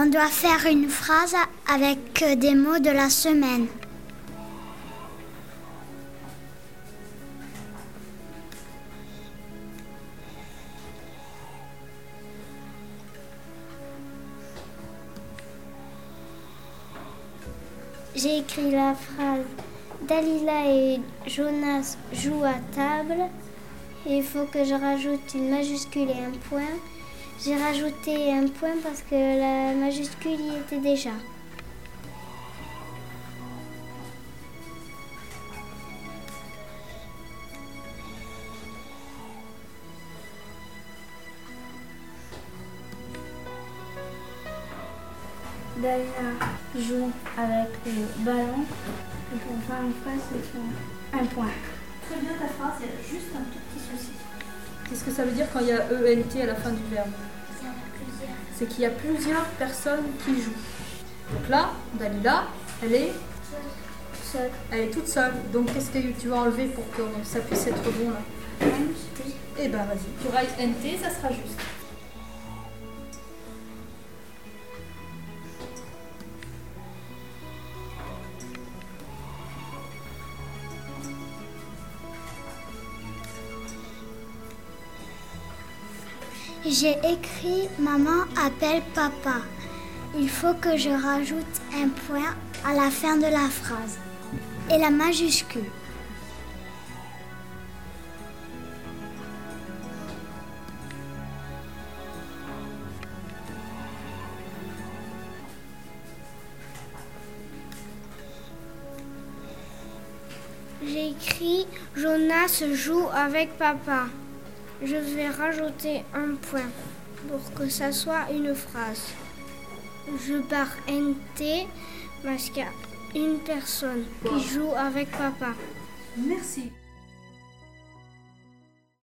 On doit faire une phrase avec des mots de la semaine. J'ai écrit la phrase Dalila et Jonas jouent à table. Il faut que je rajoute une majuscule et un point. J'ai rajouté un point parce que la majuscule y était déjà. Dalila joue avec le ballon. Et pour faire une phrase, faut un point. Très bien ta phrase, ça veut dire quand il y a ENT à la fin du verbe C'est qu'il y a plusieurs personnes qui jouent. Donc là, Dalila, elle est Seul. Elle est toute seule. Donc qu'est-ce que tu vas enlever pour que ça puisse être bon là? Eh ben vas-y. Tu auras NT, ça sera juste. J'ai écrit Maman appelle papa. Il faut que je rajoute un point à la fin de la phrase et la majuscule. J'ai écrit Jonas joue avec papa. Je vais rajouter un point pour que ça soit une phrase. Je barre NT parce qu'il y a une personne qui joue avec papa. Merci.